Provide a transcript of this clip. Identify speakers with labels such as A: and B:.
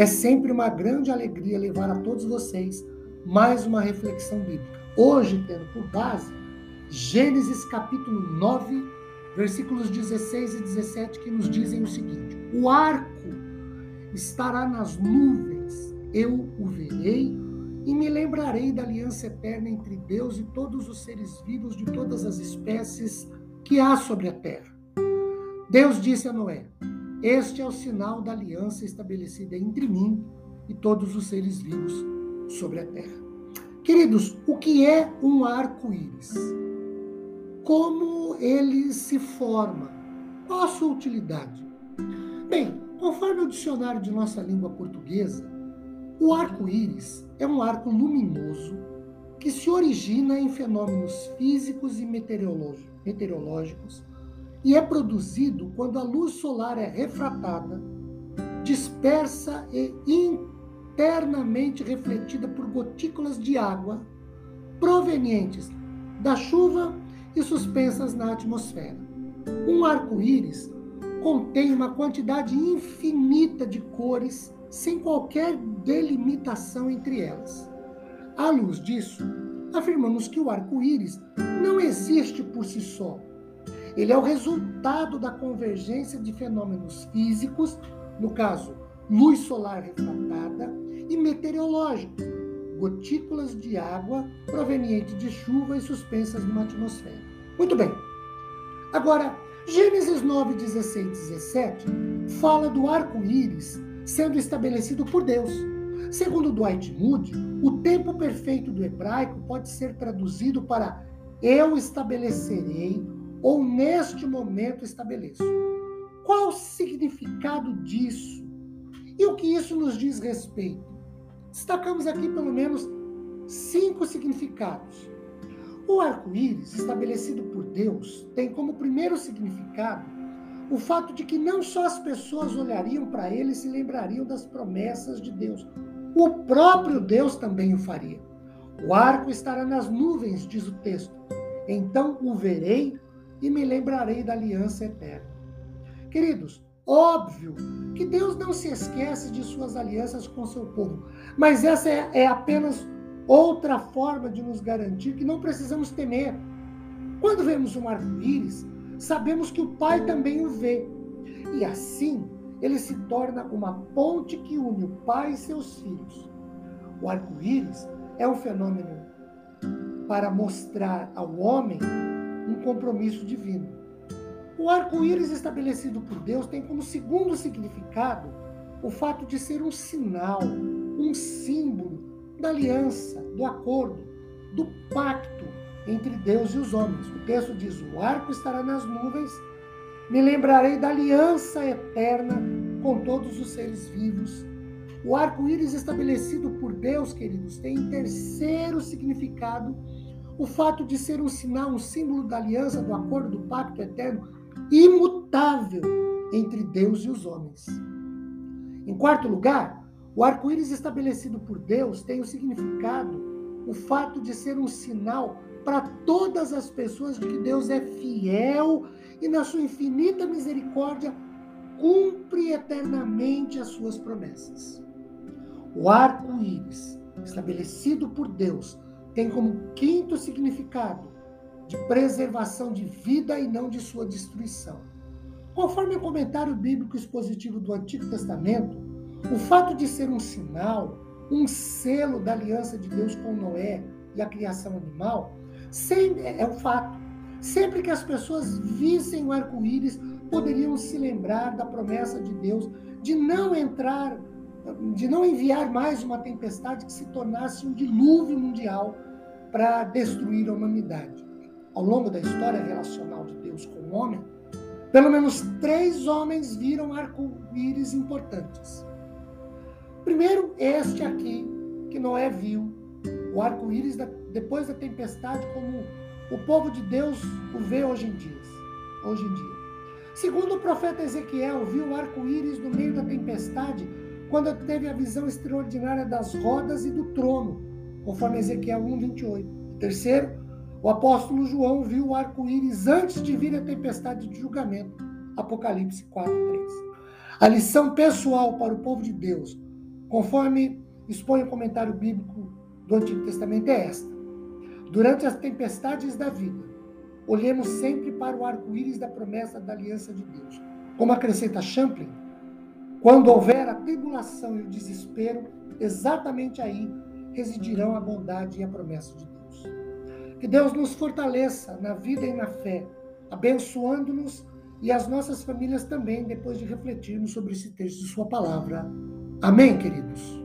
A: É sempre uma grande alegria levar a todos vocês mais uma reflexão bíblica. Hoje, tendo por base Gênesis capítulo 9, versículos 16 e 17, que nos dizem o seguinte: O arco estará nas nuvens, eu o verei e me lembrarei da aliança eterna entre Deus e todos os seres vivos de todas as espécies que há sobre a terra. Deus disse a Noé: este é o sinal da aliança estabelecida entre mim e todos os seres vivos sobre a terra. Queridos, o que é um arco-íris? Como ele se forma? Qual a sua utilidade? Bem, conforme o dicionário de nossa língua portuguesa, o arco-íris é um arco luminoso que se origina em fenômenos físicos e meteorológicos e é produzido quando a luz solar é refratada, dispersa e internamente refletida por gotículas de água provenientes da chuva e suspensas na atmosfera. Um arco-íris contém uma quantidade infinita de cores sem qualquer delimitação entre elas. À luz disso, afirmamos que o arco-íris não existe por si só, ele é o resultado da convergência de fenômenos físicos, no caso, luz solar refratada, e meteorológicos, gotículas de água provenientes de chuva e suspensas numa atmosfera. Muito bem. Agora, Gênesis 9, 16 e 17 fala do arco-íris sendo estabelecido por Deus. Segundo Dwight Moody, o tempo perfeito do hebraico pode ser traduzido para eu estabelecerei ou neste momento estabeleço. Qual o significado disso? E o que isso nos diz respeito? Destacamos aqui pelo menos cinco significados. O arco-íris, estabelecido por Deus, tem como primeiro significado o fato de que não só as pessoas olhariam para ele e se lembrariam das promessas de Deus, o próprio Deus também o faria. O arco estará nas nuvens, diz o texto. Então o verei e me lembrarei da aliança eterna. Queridos, óbvio que Deus não se esquece de suas alianças com seu povo, mas essa é, é apenas outra forma de nos garantir que não precisamos temer. Quando vemos um arco-íris, sabemos que o Pai também o vê. E assim, ele se torna uma ponte que une o Pai e seus filhos. O arco-íris é um fenômeno para mostrar ao homem um compromisso divino. O arco-íris estabelecido por Deus tem como segundo significado o fato de ser um sinal, um símbolo da aliança, do acordo, do pacto entre Deus e os homens. O texto diz: O arco estará nas nuvens, me lembrarei da aliança eterna com todos os seres vivos. O arco-íris estabelecido por Deus, queridos, tem terceiro significado o fato de ser um sinal, um símbolo da aliança, do acordo, do pacto eterno, imutável entre Deus e os homens. Em quarto lugar, o arco-íris estabelecido por Deus tem o significado, o fato de ser um sinal para todas as pessoas de que Deus é fiel e, na sua infinita misericórdia, cumpre eternamente as suas promessas. O arco-íris, estabelecido por Deus, tem como quinto significado de preservação de vida e não de sua destruição. Conforme o comentário bíblico expositivo do Antigo Testamento, o fato de ser um sinal, um selo da aliança de Deus com Noé e a criação animal, sempre, é um fato. Sempre que as pessoas vissem o arco-íris, poderiam se lembrar da promessa de Deus de não entrar de não enviar mais uma tempestade que se tornasse um dilúvio mundial para destruir a humanidade. Ao longo da história relacional de Deus com o homem, pelo menos três homens viram arco-íris importantes. Primeiro, este aqui, que Noé viu o arco-íris depois da tempestade como o povo de Deus o vê hoje em dia. Hoje em dia. Segundo o profeta Ezequiel, viu o arco-íris no meio da tempestade quando teve a visão extraordinária das rodas e do trono, conforme Ezequiel 1:28. Terceiro, o apóstolo João viu o arco-íris antes de vir a tempestade de julgamento, Apocalipse 4:3. A lição pessoal para o povo de Deus, conforme expõe o comentário bíblico do Antigo Testamento é esta: Durante as tempestades da vida, olhemos sempre para o arco-íris da promessa da aliança de Deus. Como acrescenta Champlin, quando houver tribulação e o desespero, exatamente aí residirão a bondade e a promessa de Deus. Que Deus nos fortaleça na vida e na fé, abençoando-nos e as nossas famílias também, depois de refletirmos sobre esse texto de Sua palavra. Amém, queridos?